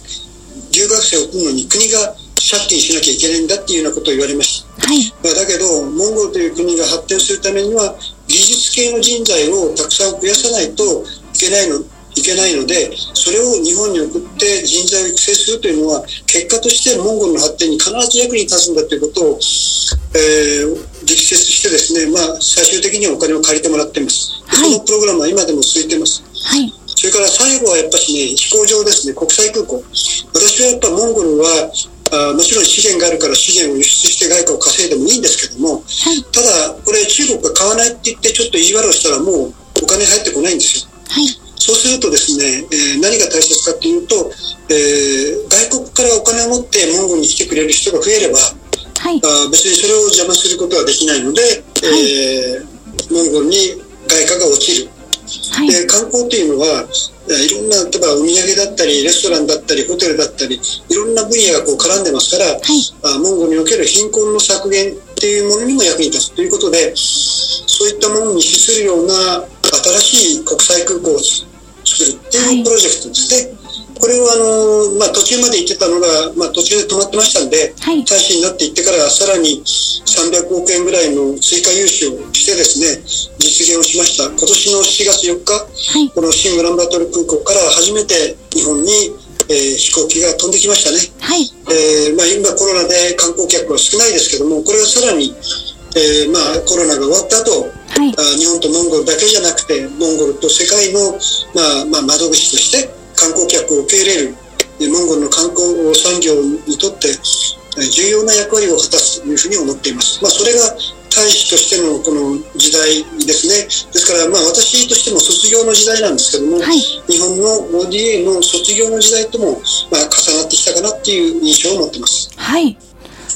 留学生を送るのに国が借金しなきゃいけないんだっていうようなことを言われました。はい、だけど、モンゴルという国が発展するためには、技術系の人材をたくさん増やさないといけないのいけないので、それを日本に送って人材を育成するというのは、結果としてモンゴルの発展に必ず役に立つんだということを、えー、力説してですね、まあ、最終的にはお金を借りてもらっています。はい、そのプログラムは今でも続いています。はい、それから最後はやっぱしね、飛行場ですね、国際空港。私はやっぱモンゴルは、あもちろん資源があるから資源を輸出して外貨を稼いでもいいんですけども、はい、ただ、これ中国が買わないって言ってちょっと意地悪をしたらもうお金入ってこないんですよ。はいそうするとですね、えー、何が大切かっていうと、えー、外国からお金を持ってモンゴルに来てくれる人が増えれば、はい、あ別にそれを邪魔することはできないので、はい、えー、モンゴルに外貨が落ちる。はい、で観光っていうのはいろんな例えばお土産だったりレストランだったりホテルだったりいろんな分野がこう絡んでますから、はい、あモンゴルにおける貧困の削減っていうものにも役に立つということでそういったものに資するような新しい国際空港を作るっていうプロジェクトですね。これをあの、まあ、途中まで行ってたのが、まあ、途中で止まってましたんで、はい、大使になっていってからさらに300億円ぐらいの追加融資をしてですね実現をしました。今年の7月4日、はい、この新ウランバートル空港から初めて日本に、えー、飛行機が飛んできましたね、はい。えーまあ、今コロナで観光客は少ないですけどもこれがさらにえーまあ、コロナが終わった後、はい、あ日本とモンゴルだけじゃなくてモンゴルと世界の、まあまあ、窓口として観光客を受け入れるモンゴルの観光産業にとって重要な役割を果たすというふうに思っています。まあ、それが大使としてのこの時代ですね。ですから、まあ、私としても卒業の時代なんですけども、はい、日本の ODA の卒業の時代とも、まあ、重なってきたかなっていう印象を持ってます。はい。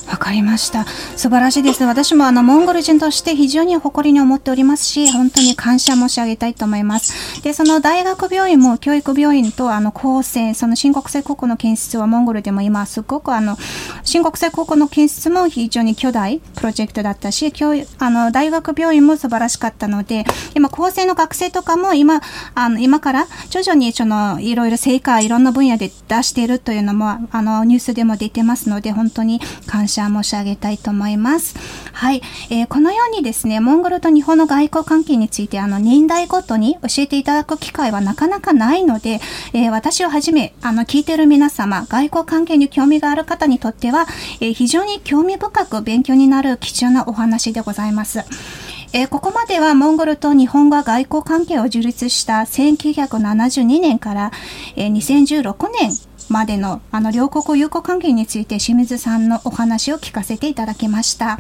わかりました。素晴らしいです。私もあの、モンゴル人として非常に誇りに思っておりますし、本当に感謝申し上げたいと思います。で、その大学病院も教育病院とあの、高専、その新国際高校の建設はモンゴルでも今すごくあの、新国際高校の建設も非常に巨大プロジェクトだったし、教あの、大学病院も素晴らしかったので、今、高専の学生とかも今、あの、今から徐々にその、いろいろ成果、いろんな分野で出しているというのも、あの、ニュースでも出てますので、本当に感謝謝申し上げたいと思います。はい、えー、このようにですね、モンゴルと日本の外交関係についてあの年代ごとに教えていただく機会はなかなかないので、えー、私をはじめあの聞いている皆様、外交関係に興味がある方にとっては、えー、非常に興味深く勉強になる貴重なお話でございます。えー、ここまではモンゴルと日本が外交関係を樹立した1972年から、えー、2016年までのあの両国友好関係について清水さんのお話を聞かせていただきました。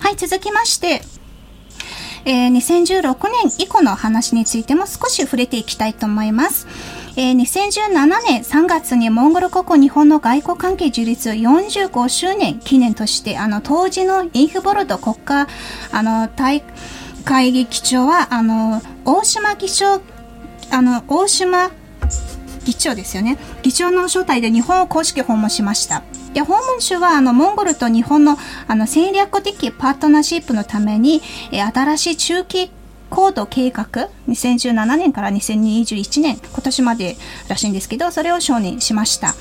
はい、続きまして、えー、2016年以降の話についても少し触れていきたいと思います。えー、2017年3月にモンゴル国日本の外交関係樹立45周年記念として、あの、当時のインフボルド国家、あの、大会議長は、あの、大島議長、あの、大島議長ですよね。議長の招待で日本を公式訪問しました。で、訪問中は、あの、モンゴルと日本の、あの、戦略的パートナーシップのために、え新しい中期高度計画、2017年から2021年、今年までらしいんですけど、それを承認しました。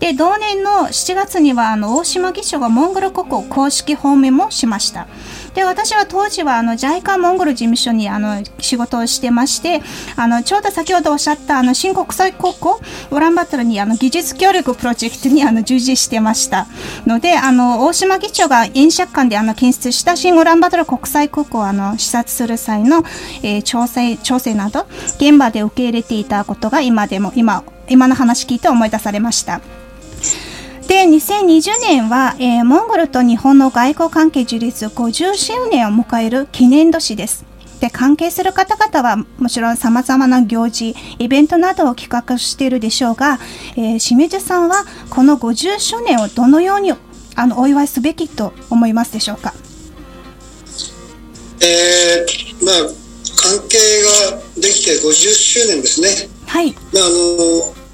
で、同年の7月には、あの、大島議長がモンゴル国を公式訪問もしました。で、私は当時は、あの、JICA モンゴル事務所に、あの、仕事をしてまして、あの、ちょうど先ほどおっしゃった、あの、新国際高校、ウランバトルに、あの、技術協力プロジェクトに、あの、従事してましたので、あの、大島議長が飲食館で、あの、建設した新ウランバトル国際空港を、あの、視察する際の、えー、調整、調整など、現場で受け入れていたことが、今でも、今、今の話聞いて思い出されました。で、2020年は、えー、モンゴルと日本の外交関係樹立50周年を迎える記念年です。で、関係する方々はもちろん様々な行事、イベントなどを企画しているでしょうが、えー、清水さんはこの50周年をどのようにあのお祝いすべきと思いますでしょうか？えー、まあ、関係ができて50周年ですね。はい。まあ、あの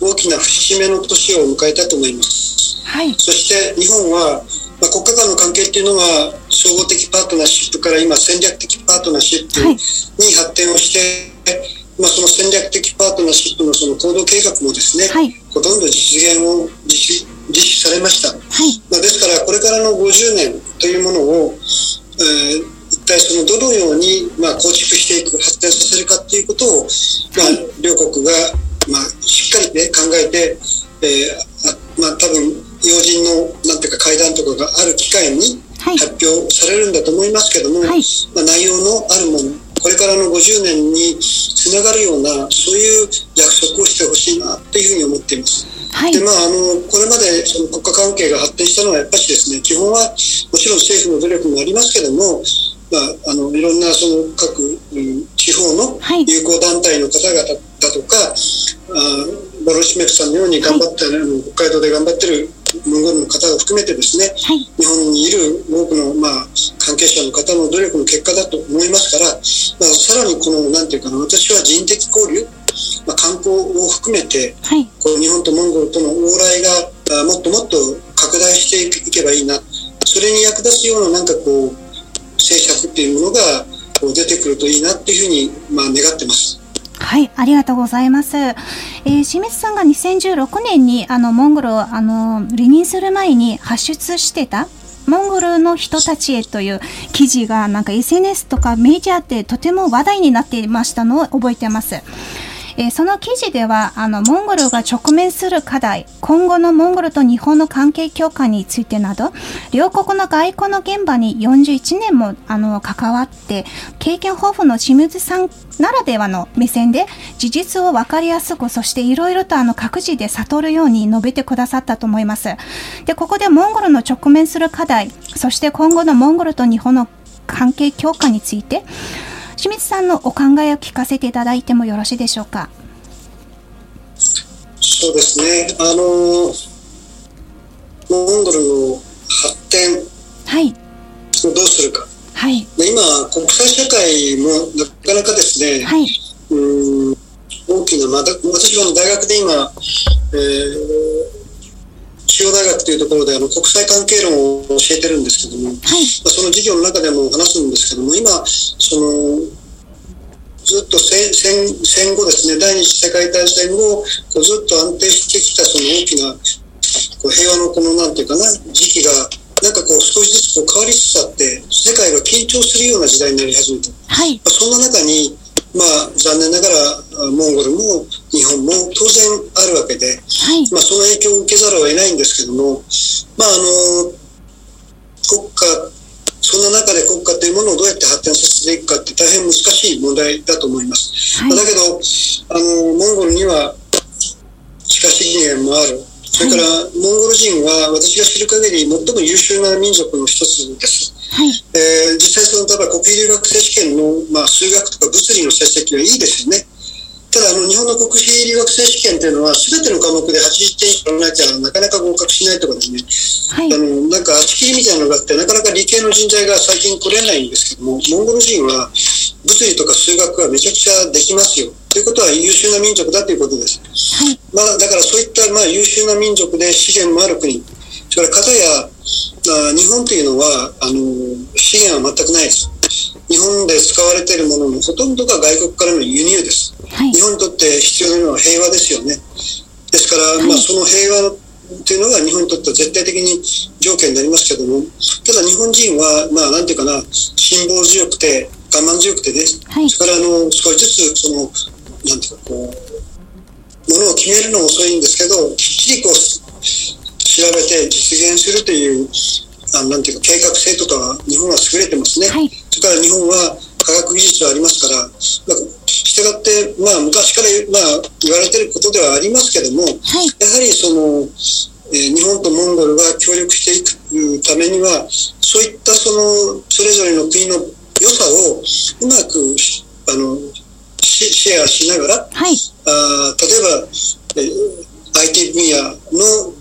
大きな節目の年を迎えたと思います。はい、そして日本は、まあ、国家間の関係っていうのは総合的パートナーシップから今戦略的パートナーシップに発展をして、はい、まあ、その戦略的パートナーシップのその行動計画もですね、はい、ほとんど実現を実施されました、まあ、ですからこれからの50年というものを、えー一体そのどのようにまあ構築していく発展させるかっていうことを、まあ、両国がまあ、しっかりね、考えて、えー、あまあ、多分、要人の、なんていうか、会談とかがある機会に発表されるんだと思いますけども、はい、まあ、内容のあるもの、これからの50年につながるような、そういう約束をしてほしいな、というふうに思っています。はい、でまあ、あのこれまでその国家関係が発展したのはやっぱりですね基本はもちろん政府の努力もありますけども、まあ、あのいろんなその各、うん、地方の友好団体の方々だとか、あボロシメフさんのように頑張って、はい、北海道で頑張ってるモンゴルの方を含めてですね、はい、日本にいる多くの、まあ、関係者の方の努力の結果だと思いますから、まあ、さらにこの、なんていうかな、私は人的交流、まあ、観光を含めて、はい、この日本とモンゴルとの往来がもっともっと拡大していけばいいな、それに役立つようななんかこう、政策っていうものがこう出てくるといいなっていうふうに、まあ、願ってます。はい、ありがとうございます。えー、清水さんが2016年にあのモンゴルをあの離任する前に発出してたモンゴルの人たちへという記事がなんか SNS とかメディアでとても話題になっていましたのを覚えてます。えー、その記事ではあのモンゴルが直面する課題今後のモンゴルと日本の関係強化についてなど両国の外交の現場に41年もあの関わって経験豊富の清水さんならではの目線で事実を分かりやすくそしていろいろとあの各自で悟るように述べてくださったと思います。でここでモンゴルの直面する課題そして今後のモンゴルと日本の関係強化について清水さんのお考えを聞かせていただいてもよろしいでしょうか？そうですね。あの、モンゴルの発展はい。をどうするか。はい。で今、国際社会もなかなかですね、はい。うーん大きな、また私は大学で今、えー中央大学というところであの国際関係論を教えてるんですけども、はい。まあその授業の中でも話すんですけども、今、そのずっと戦戦戦後ですね、第二次世界大戦後、こうずっと安定してきたその大きなこう平和のこのなんていうかな、時期が、なんかこう少しずつこう変わりつつあって、世界が緊張するような時代になり始めた。はい。まあそんな中に、まあ、残念ながらあモンゴルも日本も当然あるわけで、はい。まあ、その影響を受けざるを得ないんですけども、まあ、あの国家そんな中で国家というものをどうやって発展させていくかって大変難しい問題だと思います。はいまあだけどあのモンゴルには地下資源もあるそれから、モンゴル人は私が知る限り最も優秀な民族の一つです。はい。えー実際その例えば国費留学生試験の、まあ、数学とか物理の成績はいいですよね。ただあの日本の国費留学生試験というのは全ての科目で80点以上取らなきゃなかなか合格しないとかですね、はい。あのなんか足切りみたいなのがあってなかなか理系の人材が最近来れないんですけどもモンゴル人は物理とか数学はめちゃくちゃできますよということは優秀な民族だということです。はい。まあ、だからそういったまあ優秀な民族で資源もある国、それから片やあ日本というのはあの資源は全くないです。日本で使われているもののほとんどが外国からの輸入です。はい日。本にとって必要なのは平和ですよね。ですから、はいまあ、その平和というのが日本にとっては絶対的に条件になりますけども、ただ日本人は、まあ、なんていうかな、辛抱強くて、我慢強くてです。はい。それからあの少しずつそのなんていうかこうものを決めるのも遅いんですけどきっちりこう調べて実現するというあのなんていうか計画性とかは日本は優れてますね。はい。それから日本は科学技術はありますから、まあ、したがって、まあ、昔から、まあ、言われていることではありますけども、はい。やはりその、えー日本とモンゴルが協力していくためには、そういったそのそれぞれの国の良さをうまくしあのシシェアしながら、はい。あー例えば、えー IT 分野の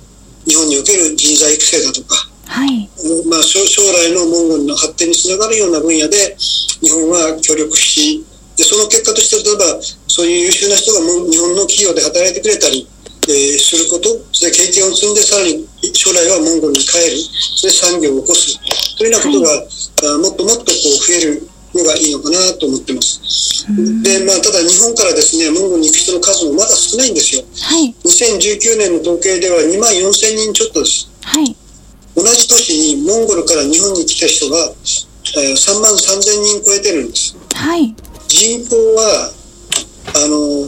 日本における人材育成だとか、はい。うんまあ、将将来のモンゴルの発展につながるような分野で日本は協力しでその結果として例えばそういう優秀な人がも日本の企業で働いてくれたり、えーすることそれで経験を積んでさらに将来はモンゴルに帰る。それで産業を起こす。というようなことが、あもっともっとこう増えるのがいいのかなと思ってます。でまあ、ただ日本からですねモンゴルに行く人の数もまだ少ないんですよ。はい。2019年の統計では2万4000人ちょっとです。はい。同じ年にモンゴルから日本に来た人が、えー3万3000人超えてるんです。はい。人口は、あの、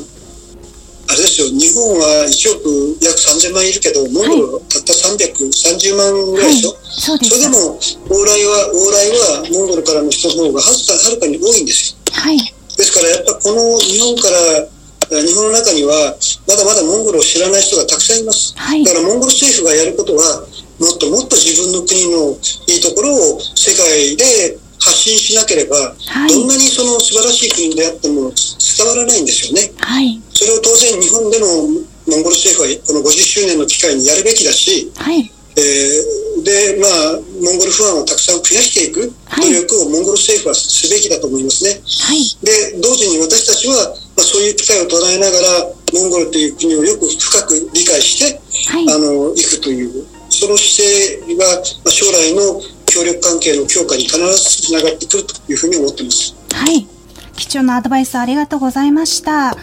あれですよ、日本は1億約3000万いるけど、モンゴルはたった330万ぐらいでしょ？そうです。それでも、往来は、往来はモンゴルからの人の方がはるかはるかに多いんですよ。はい。ですからやっぱこの日本から、えー日本の中には、まだまだモンゴルを知らない人がたくさんいます。はいだ。からモンゴル政府がやることは、もっともっと自分の国のいいところを世界で発信しなければ、はいどんなにその素晴らしい国であっても伝わらないんですよね。はい。それを当然日本でのモンゴル政府はこの50周年の機会にやるべきだし、はい。えーで、まあ、モンゴルファンをたくさん増やしていくはい努力をモンゴル政府はすべきだと思いますね。はい。で、同時に私たちは、まあ、そういう機会を捉えながら、モンゴルという国をよく深く理解して、はい。あの、行くという、その姿勢が、まあ、将来の協力関係の強化に必ずつながってくるというふうに思ってます。はい。貴重なアドバイスありがとうございました。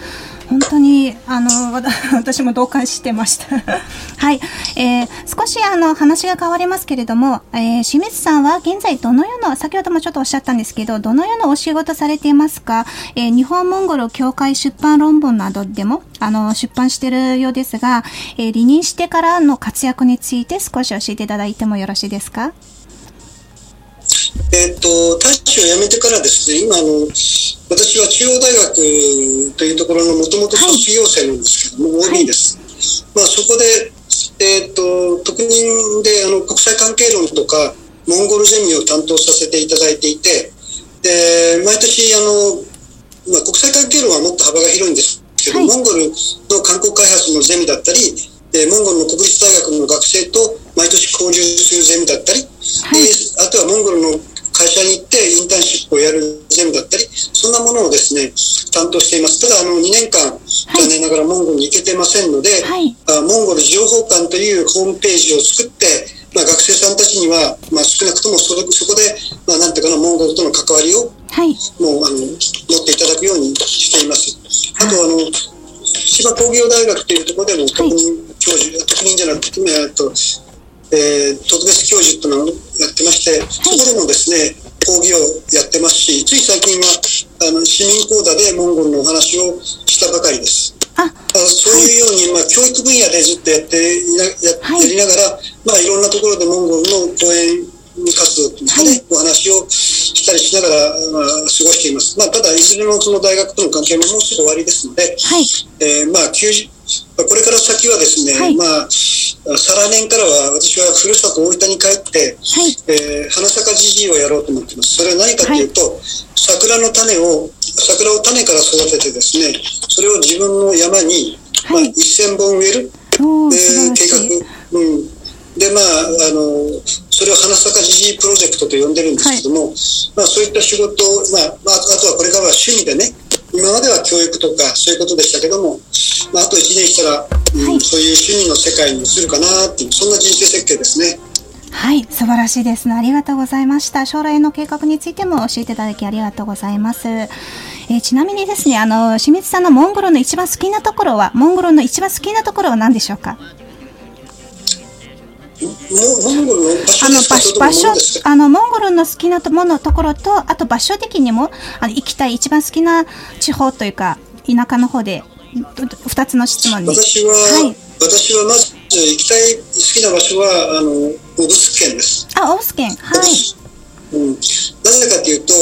本当に、あの、私も同感してました。はい。えー、少しあの、話が変わりますけれども、えー、清水さんは現在どのような、先ほどもちょっとおっしゃったんですけど、どのようなお仕事されていますか？えー、日本モンゴル協会出版論文などでも、あの、出版しているようですが、えー、離任してからの活躍について少し教えていただいてもよろしいですか？えっ、と、大使を辞めてからですね、今、あの、私は中央大学というところのもともと卒業生なんですけども、はい。OB です。まあ、そこで、えっ、と、特任で、あの、国際関係論とか、モンゴルゼミを担当させていただいていて、で、毎年、あの、まあ、国際関係論はもっと幅が広いんですけど、はい。モンゴルの観光開発のゼミだったり、えーモンゴルの国立大学の学生と毎年交流するゼミだったり、はい。であとはモンゴルの会社に行ってインターンシップをやるゼミだったり、そんなものをですね、担当しています。ただ、あの、2年間、残念ながらモンゴルに行けてませんので、はいあモンゴル情報館というホームページを作って、まあ、学生さんたちには、まあ、少なくともそれそこで、まあ、なんていうかな、モンゴルとの関わりをはい。もうあの持っていただくようにしています。あとあの千葉工業大学というところでも特任教授、特任じゃなくて、えっとえー特別教授というのをやってまして、そこでもですね講義をやってますし、つい最近はあの市民講座でモンゴルのお話をしたばかりです。あ、あそういうように、まあ、教育分野でずっとやっていなや,、はいやりながら、まあ、いろんなところでモンゴルの講演活動というかね、お話をしたりしながら、まあ、過ごしています。まあ、ただ、いずれのその大学との関係ももうすぐ終わりですので、はい。えーまあ、90まあこれから先はですね、はい。まあ、再来年からは私はふるさと大分に帰って、はい。えー花咲かじじいをやろうと思ってます。それは何かというと、桜の種を、桜を種から育ててですね、それを自分の山に、まあ、はい。1000本植える、えー計。画、うん、で、まあ、あの、それを花咲かじじいプロジェクトと呼んでるんですけども、まあ、そういった仕事を、まあ、まあ、あとはこれからは趣味でね、今までは教育とかそういうことでしたけども、まあ、あと1年したら、うんはいそういう趣味の世界に移るかなっていう、そんな人生設計ですね。はい、素晴らしいですね。ありがとうございました。将来の計画についても教えていただきありがとうございます。えーちなみにですね、あの、清水さんのモンゴルの一番好きなところは、モンゴルの一番好きなところは何でしょうか？あの、場所、場所あの、モンゴルの好きなものところと、あと場所的にも、あの、行きたい一番好きな地方というか、田舎の方で、二つの質問に。私は、はい私はまず行きたい好きな場所は、あの、オブス県です。あ、オース県。はい。うん、なぜかというと、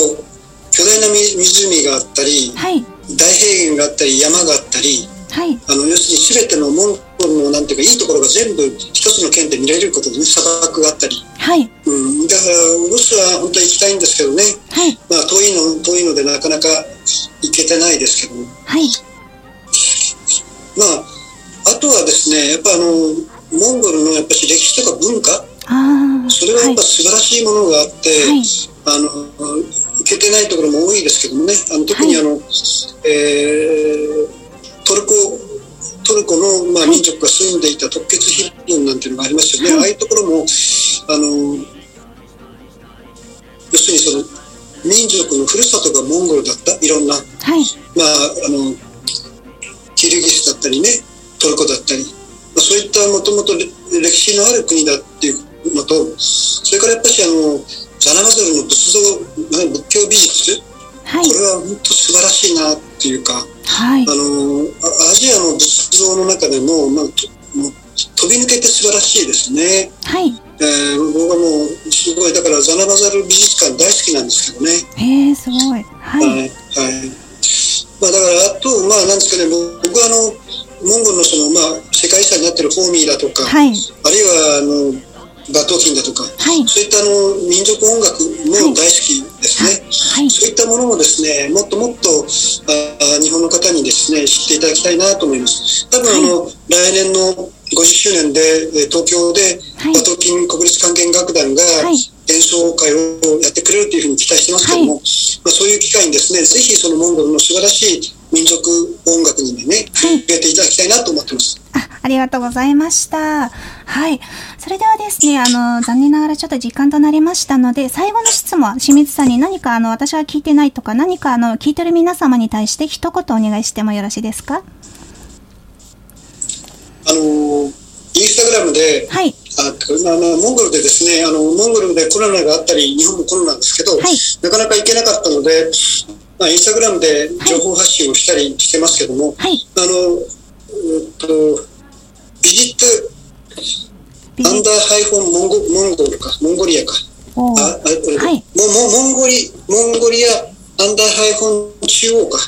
巨大な湖湖があったり、はい。大平原があったり、山があったり、はい。あの要するに全てのモンゴルのなんていうかいいところが全部一つの県で見られることでね、砂漠があったり、はい。うん、だからロスは本当は行きたいんですけどね、はい。まあ遠いの遠いのでなかなか行けてないですけども、はい。まああとはですね、やっぱあのモンゴルのやっぱし歴史とか文化、ああ。それはやっぱ素晴らしいものがあって、はい。あの行けてないところも多いですけどもね、あの特にあの、えートルコトルコの、まあ、はい民族が住んでいた特決ヒルンなんていうのがありますよね、はいああいうところもあの要するにその民族のふるさとがモンゴルだったいろんな、はい。まあ、あのキルギスだったりねトルコだったり、まあ、そういったもともと歴史のある国だっていうのとそれからやっぱしあのザナマゾルの仏像まあ仏教美術はいこ。れは本当素晴らしいなっていうかはいあ。のあアジアの仏像の中でも,、まあ、ともう飛び抜けて素晴らしいですね、はい。えー僕はもうすごいだからザナマザル美術館大好きなんですけどねへえ、すごい。は。はいい、はい。まあだから、あと、まあなんですかね、僕はあの、モンゴルのその、まあ、世界遺産になってるホーミーだとか、はい。あるいは、あの、バトーキンだとか、はい。そういったあの、民族音楽も大好きですね。はい。そういったものもですね、もっともっとあ日本の方にですね、知っていただきたいなと思います。多分あの、来年の50周年で、えー東京で、はいバトーキン国立管弦楽団がはい演奏会をやってくれるというふうに期待してますけども、まあ、そういう機会にですね、ぜひそのモンゴルの素晴らしい民族音楽にね、はい触れていただきたいなと思ってます。あ、ありがとうございました。はい。それではですね、あの、残念ながらちょっと時間となりましたので、最後の質問、清水さんに何かあの、私は聞いてないとか、何かあの、聞いてる皆様に対して一言お願いしてもよろしいですか？あの、インスタグラムで、はい。あまあまあ、モンゴルでですねあの、モンゴルでコロナがあったり、日本もコロナですけど、はいなかなか行けなかったので、まあ、インスタグラムで情報発信をしたりしてますけども、はい。あの、えっと、ビジットアンダーハイフォンモンゴモンゴルか、モンゴリアか。あ、あこれはいももモンゴリ、モンゴリアアンダーハイフォン中央か。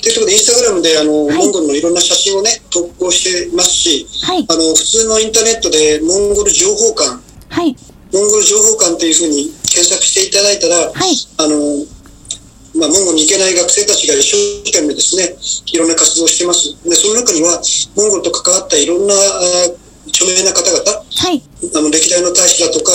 というところで、インスタグラムであの、はいモンゴルのいろんな写真をね、投稿してますし、はい。あの、普通のインターネットでモンゴル情報館、はい。モンゴル情報館というふうに検索していただいたら、はい。あの、まあ、モンゴルに行けない学生たちが一生懸命ですね、いろんな活動をしてます。で、その中には、モンゴルと関わったいろんなあ著名な方々、はい。あの歴代の大使だとか、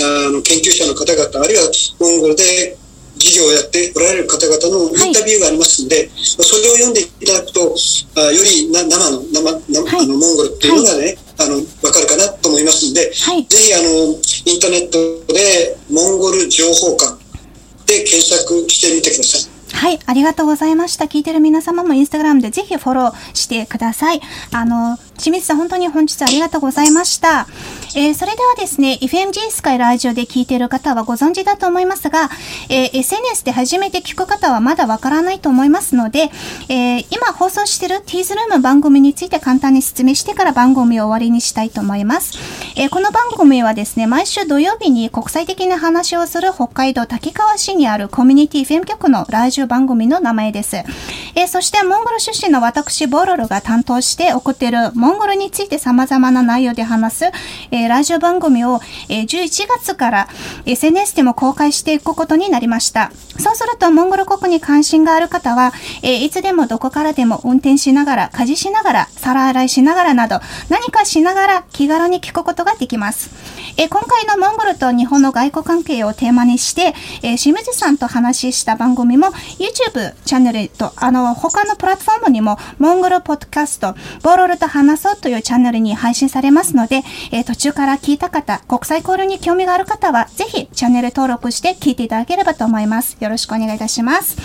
あの研究者の方々、あるいはモンゴルで事業をやっておられる方々のインタビューがありますので、それを読んでいただくと、あよりな生の生生、はいあのモンゴルっていうのがね、あの分かるかなと思いますので、はいぜひあのインターネットでモンゴル情報館で検索してみてください。はい、ありがとうございました。聞いてる皆様もインスタグラムでぜひフォローしてください。あの、清水さん本当に本日ありがとうございました。えーそれではですね、FMG スカイラジオで聞いている方はご存知だと思いますが、えー SNS で初めて聞く方はまだわからないと思いますので、えー今放送しているティーズルーム番組について簡単に説明してから番組を終わりにしたいと思います。えこの番組はですね、毎週土曜日に国際的な話をする北海道滝川市にあるコミュニティ FM 局のラジオ番組の名前です。えそして、モンゴル出身の私、ボロルが担当して送っているモモンゴルについて様々な内容で話す、えーラジオ番組を、えー11月から SNS でも公開していくことになりました。そうすると、モンゴル国に関心がある方は、えーいつでもどこからでも運転しながら、家事しながら、皿洗いしながらなど、何かしながら気軽に聞くことができます。えー今回のモンゴルと日本の外交関係をテーマにして、えー清水さんと話した番組も YouTube チャンネルと、あの、他のプラットフォームにも、モンゴルポッドキャスト、ボロルと話そうというチャンネルに配信されますので、えー途中から聞いた方、国際交流に興味がある方は、ぜひチャンネル登録して聞いていただければと思います。よろしくお願いいたします。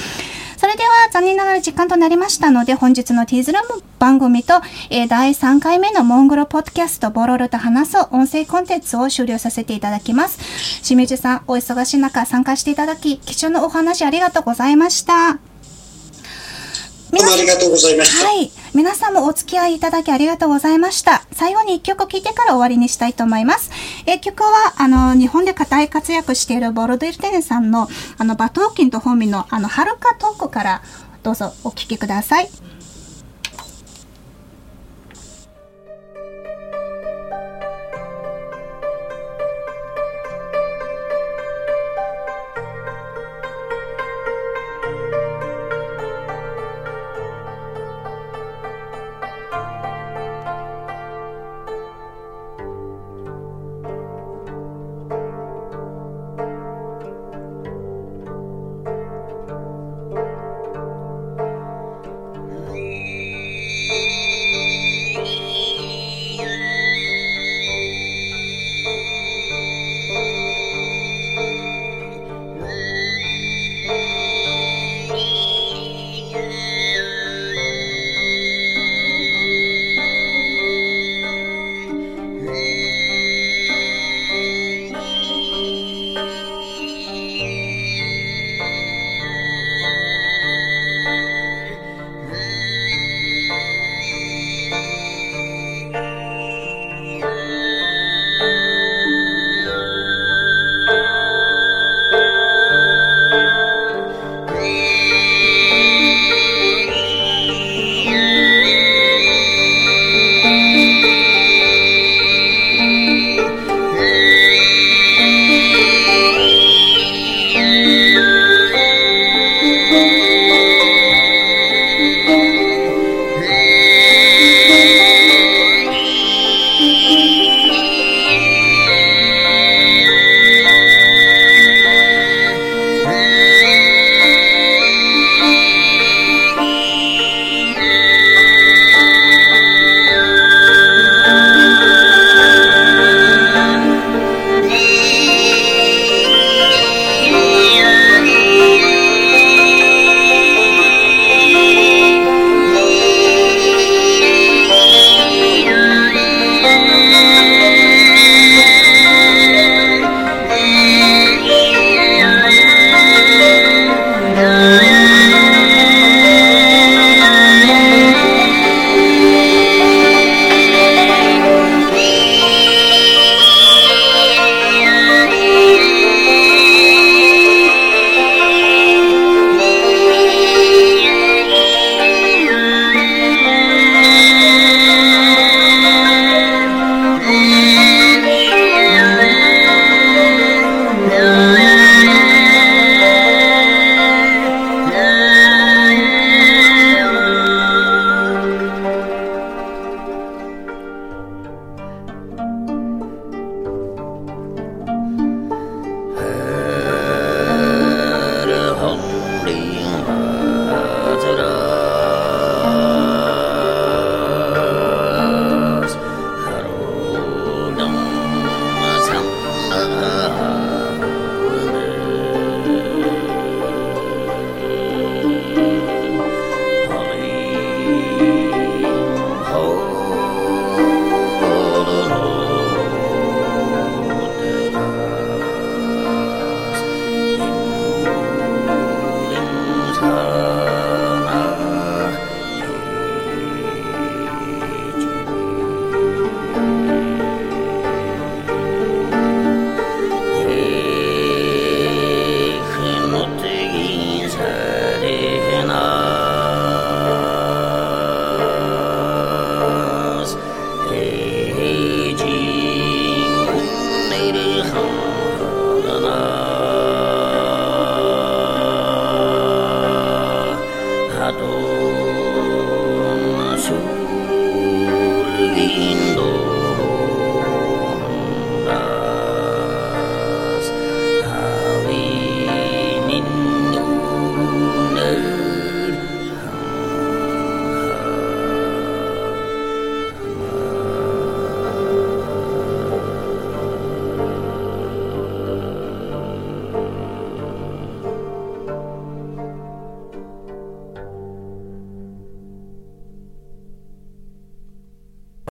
それでは残念ながら時間となりましたので本日のティーズルーム番組と、えー第3回目のモンゴルポッドキャストボロルと話そう音声コンテンツを終了させていただきます。清水さんお忙しい中参加していただき貴重なお話ありがとうございました。どうもありがとうございました。はい。皆さんもお付き合いいただきありがとうございました。最後に一曲聴いてから終わりにしたいと思います。え曲は、あの、日本で固い活躍しているボルデルテネさんの、あの、バトーキンとホーミの、あの、はるかトークから、どうぞお聴きください。